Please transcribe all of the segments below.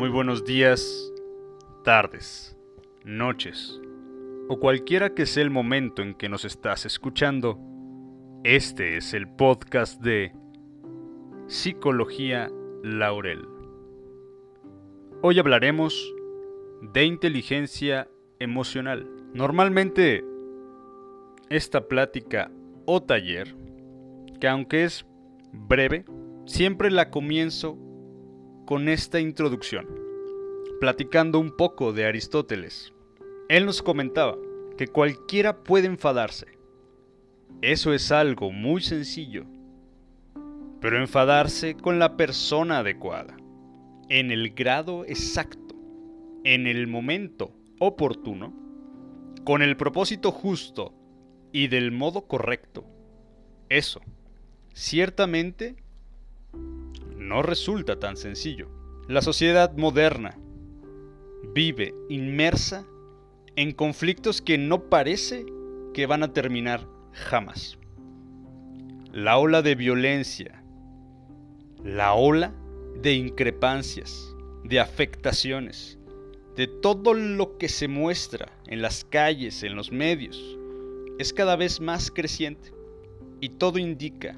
Muy buenos días, tardes, noches o cualquiera que sea el momento en que nos estás escuchando. Este es el podcast de Psicología Laurel. Hoy hablaremos de inteligencia emocional. Normalmente esta plática o taller, que aunque es breve, siempre la comienzo con esta introducción, platicando un poco de Aristóteles. Él nos comentaba que cualquiera puede enfadarse. Eso es algo muy sencillo. Pero enfadarse con la persona adecuada, en el grado exacto, en el momento oportuno, con el propósito justo y del modo correcto. Eso, ciertamente, no resulta tan sencillo. La sociedad moderna vive inmersa en conflictos que no parece que van a terminar jamás. La ola de violencia, la ola de increpancias, de afectaciones, de todo lo que se muestra en las calles, en los medios, es cada vez más creciente y todo indica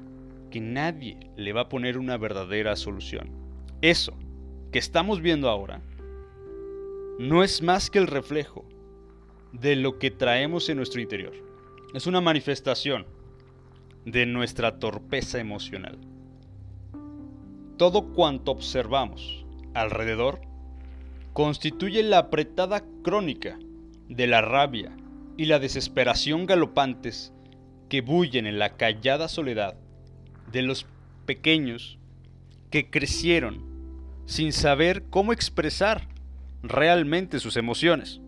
que nadie le va a poner una verdadera solución. Eso que estamos viendo ahora no es más que el reflejo de lo que traemos en nuestro interior. Es una manifestación de nuestra torpeza emocional. Todo cuanto observamos alrededor constituye la apretada crónica de la rabia y la desesperación galopantes que bullen en la callada soledad de los pequeños que crecieron sin saber cómo expresar realmente sus emociones.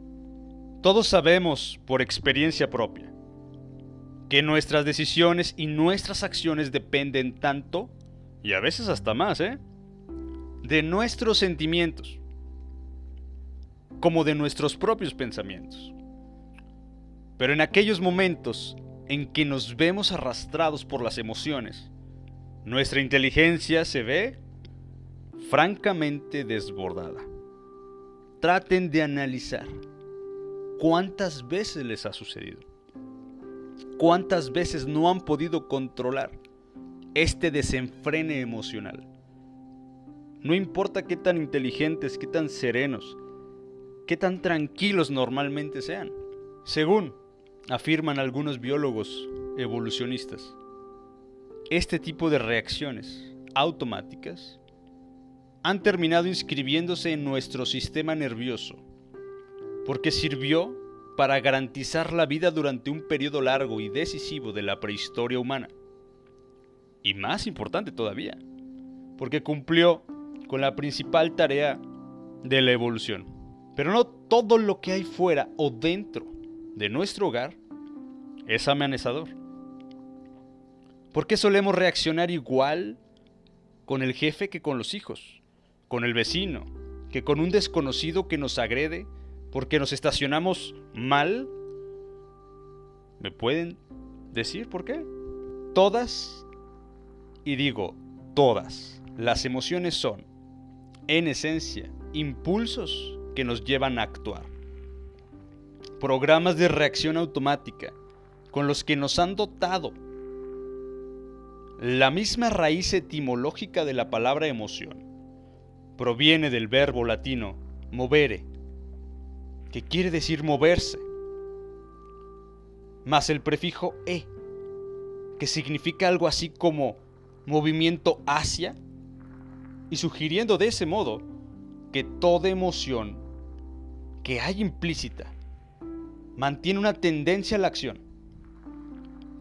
Todos sabemos por experiencia propia que nuestras decisiones y nuestras acciones dependen tanto, y a veces hasta más, ¿eh? de nuestros sentimientos como de nuestros propios pensamientos. Pero en aquellos momentos en que nos vemos arrastrados por las emociones, nuestra inteligencia se ve francamente desbordada. Traten de analizar cuántas veces les ha sucedido. ¿Cuántas veces no han podido controlar este desenfrene emocional? No importa qué tan inteligentes, qué tan serenos, qué tan tranquilos normalmente sean. Según afirman algunos biólogos evolucionistas. Este tipo de reacciones automáticas han terminado inscribiéndose en nuestro sistema nervioso, porque sirvió para garantizar la vida durante un periodo largo y decisivo de la prehistoria humana. Y más importante todavía, porque cumplió con la principal tarea de la evolución. Pero no todo lo que hay fuera o dentro de nuestro hogar es amenazador. ¿Por qué solemos reaccionar igual con el jefe que con los hijos, con el vecino, que con un desconocido que nos agrede porque nos estacionamos mal? ¿Me pueden decir por qué? Todas, y digo todas, las emociones son, en esencia, impulsos que nos llevan a actuar programas de reacción automática con los que nos han dotado. La misma raíz etimológica de la palabra emoción proviene del verbo latino movere, que quiere decir moverse, más el prefijo e, que significa algo así como movimiento hacia, y sugiriendo de ese modo que toda emoción que hay implícita mantiene una tendencia a la acción.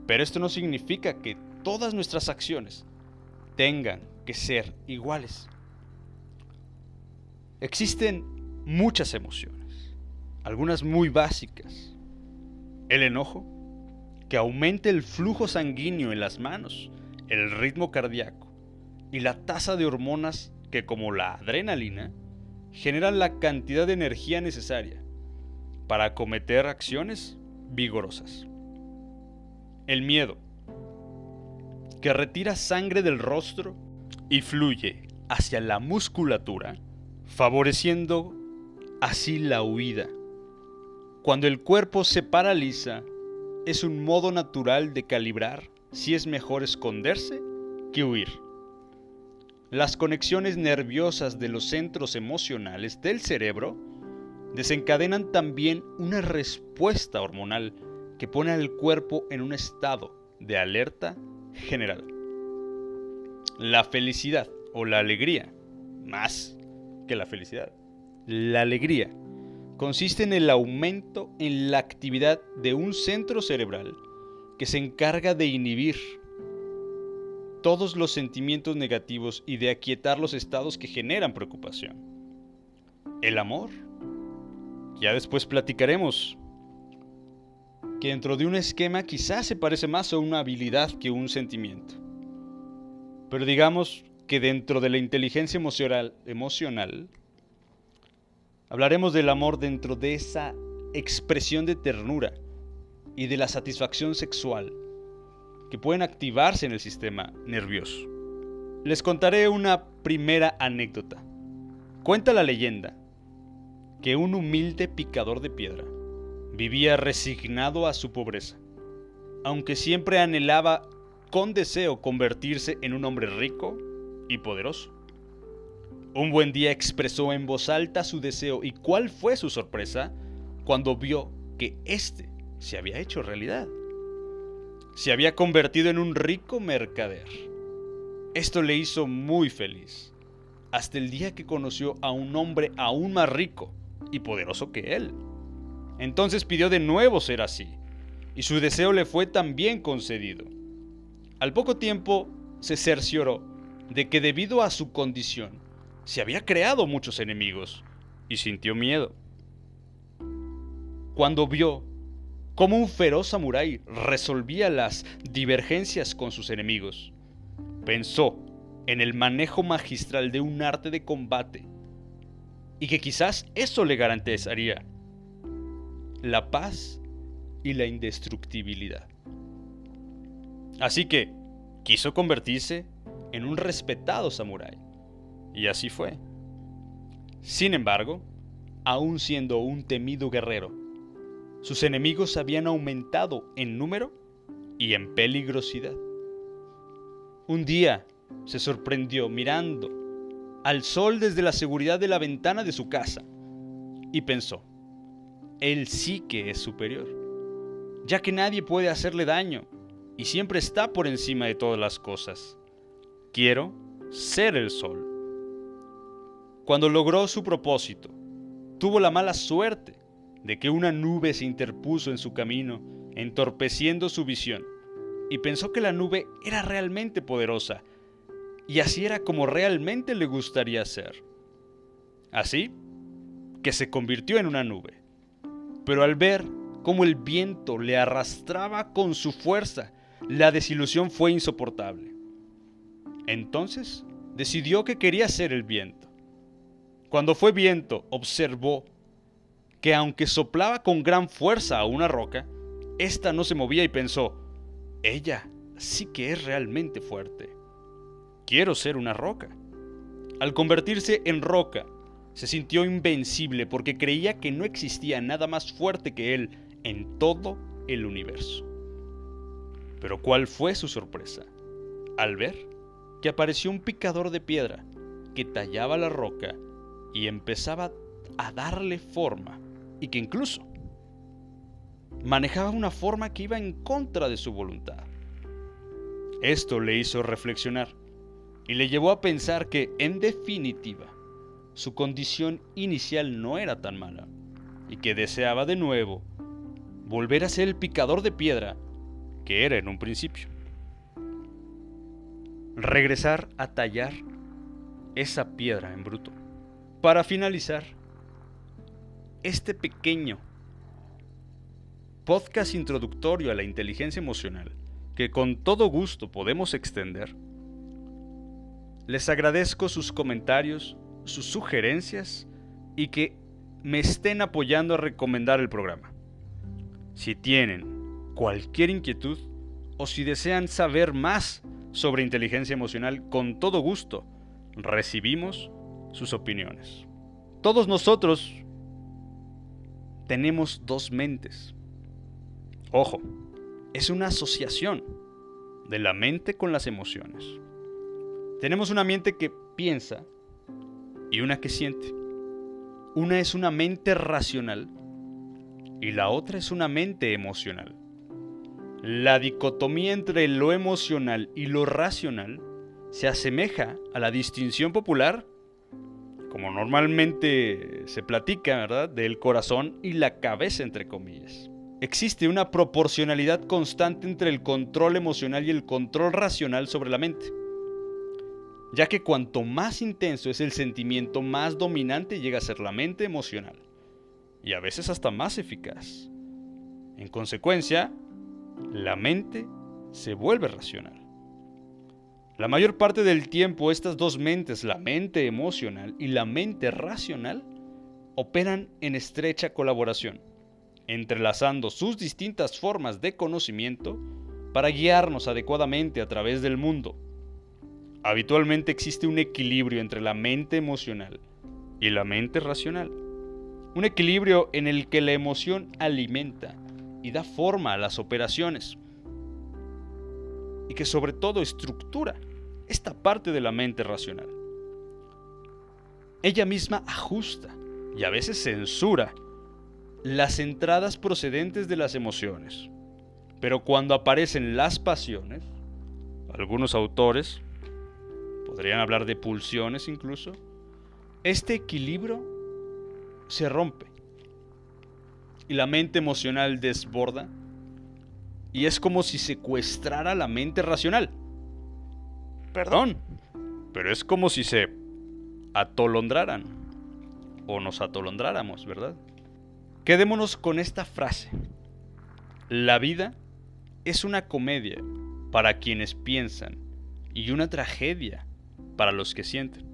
Pero esto no significa que todas nuestras acciones tengan que ser iguales. Existen muchas emociones, algunas muy básicas. El enojo, que aumenta el flujo sanguíneo en las manos, el ritmo cardíaco y la tasa de hormonas que como la adrenalina generan la cantidad de energía necesaria para cometer acciones vigorosas. El miedo, que retira sangre del rostro y fluye hacia la musculatura favoreciendo así la huida. Cuando el cuerpo se paraliza, es un modo natural de calibrar si es mejor esconderse que huir. Las conexiones nerviosas de los centros emocionales del cerebro desencadenan también una respuesta hormonal que pone al cuerpo en un estado de alerta general. La felicidad o la alegría, más que la felicidad, la alegría consiste en el aumento en la actividad de un centro cerebral que se encarga de inhibir todos los sentimientos negativos y de aquietar los estados que generan preocupación. El amor. Ya después platicaremos que dentro de un esquema quizás se parece más a una habilidad que un sentimiento. Pero digamos que dentro de la inteligencia emocional, emocional Hablaremos del amor dentro de esa expresión de ternura y de la satisfacción sexual que pueden activarse en el sistema nervioso. Les contaré una primera anécdota. Cuenta la leyenda que un humilde picador de piedra vivía resignado a su pobreza, aunque siempre anhelaba con deseo convertirse en un hombre rico y poderoso. Un buen día expresó en voz alta su deseo y cuál fue su sorpresa cuando vio que éste se había hecho realidad. Se había convertido en un rico mercader. Esto le hizo muy feliz, hasta el día que conoció a un hombre aún más rico y poderoso que él. Entonces pidió de nuevo ser así, y su deseo le fue también concedido. Al poco tiempo se cercioró de que debido a su condición se había creado muchos enemigos y sintió miedo. Cuando vio cómo un feroz samurái resolvía las divergencias con sus enemigos, pensó en el manejo magistral de un arte de combate y que quizás eso le garantizaría la paz y la indestructibilidad. Así que quiso convertirse en un respetado samurái y así fue. Sin embargo, aun siendo un temido guerrero, sus enemigos habían aumentado en número y en peligrosidad. Un día se sorprendió mirando al sol desde la seguridad de la ventana de su casa y pensó, él sí que es superior, ya que nadie puede hacerle daño y siempre está por encima de todas las cosas. Quiero ser el sol. Cuando logró su propósito, tuvo la mala suerte de que una nube se interpuso en su camino, entorpeciendo su visión, y pensó que la nube era realmente poderosa, y así era como realmente le gustaría ser. Así que se convirtió en una nube. Pero al ver cómo el viento le arrastraba con su fuerza, la desilusión fue insoportable. Entonces decidió que quería ser el viento. Cuando fue viento, observó que aunque soplaba con gran fuerza a una roca, ésta no se movía y pensó, ella sí que es realmente fuerte. Quiero ser una roca. Al convertirse en roca, se sintió invencible porque creía que no existía nada más fuerte que él en todo el universo. Pero ¿cuál fue su sorpresa? Al ver que apareció un picador de piedra que tallaba la roca y empezaba a darle forma y que incluso manejaba una forma que iba en contra de su voluntad. Esto le hizo reflexionar y le llevó a pensar que, en definitiva, su condición inicial no era tan mala y que deseaba de nuevo volver a ser el picador de piedra que era en un principio. Regresar a tallar esa piedra en bruto. Para finalizar, este pequeño podcast introductorio a la inteligencia emocional, que con todo gusto podemos extender, les agradezco sus comentarios, sus sugerencias y que me estén apoyando a recomendar el programa. Si tienen cualquier inquietud o si desean saber más sobre inteligencia emocional, con todo gusto recibimos sus opiniones. Todos nosotros tenemos dos mentes. Ojo, es una asociación de la mente con las emociones. Tenemos una mente que piensa y una que siente. Una es una mente racional y la otra es una mente emocional. La dicotomía entre lo emocional y lo racional se asemeja a la distinción popular, como normalmente se platica, ¿verdad?, del corazón y la cabeza, entre comillas. Existe una proporcionalidad constante entre el control emocional y el control racional sobre la mente, ya que cuanto más intenso es el sentimiento, más dominante llega a ser la mente emocional y a veces hasta más eficaz. En consecuencia, la mente se vuelve racional. La mayor parte del tiempo estas dos mentes, la mente emocional y la mente racional, operan en estrecha colaboración, entrelazando sus distintas formas de conocimiento para guiarnos adecuadamente a través del mundo. Habitualmente existe un equilibrio entre la mente emocional y la mente racional un equilibrio en el que la emoción alimenta y da forma a las operaciones. Y que sobre todo estructura esta parte de la mente racional. Ella misma ajusta y a veces censura las entradas procedentes de las emociones. Pero cuando aparecen las pasiones, algunos autores podrían hablar de pulsiones incluso, este equilibrio se rompe y la mente emocional desborda y es como si secuestrara la mente racional. Perdón, pero es como si se atolondraran o nos atolondraramos, ¿verdad? Quedémonos con esta frase. La vida es una comedia para quienes piensan y una tragedia para los que sienten.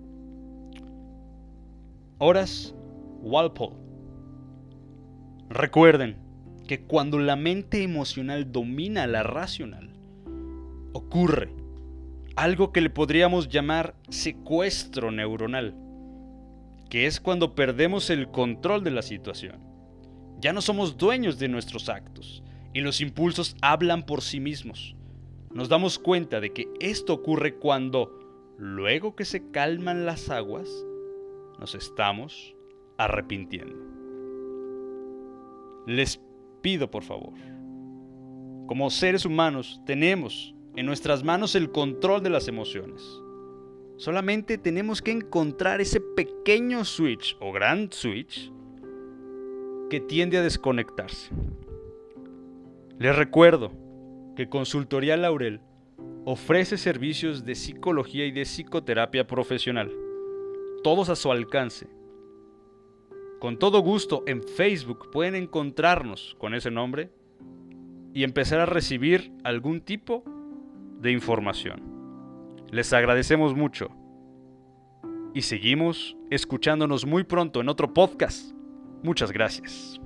Horas Walpole. Recuerden que cuando la mente emocional domina la racional, ocurre algo que le podríamos llamar secuestro neuronal, que es cuando perdemos el control de la situación. Ya no somos dueños de nuestros actos y los impulsos hablan por sí mismos. Nos damos cuenta de que esto ocurre cuando, luego que se calman las aguas, nos estamos arrepintiendo. Les pido por favor, como seres humanos tenemos en nuestras manos el control de las emociones. Solamente tenemos que encontrar ese pequeño switch o gran switch que tiende a desconectarse. Les recuerdo que Consultoría Laurel ofrece servicios de psicología y de psicoterapia profesional, todos a su alcance con todo gusto en Facebook pueden encontrarnos con ese nombre y empezar a recibir algún tipo de información. Les agradecemos mucho y seguimos escuchándonos muy pronto en otro podcast. Muchas gracias.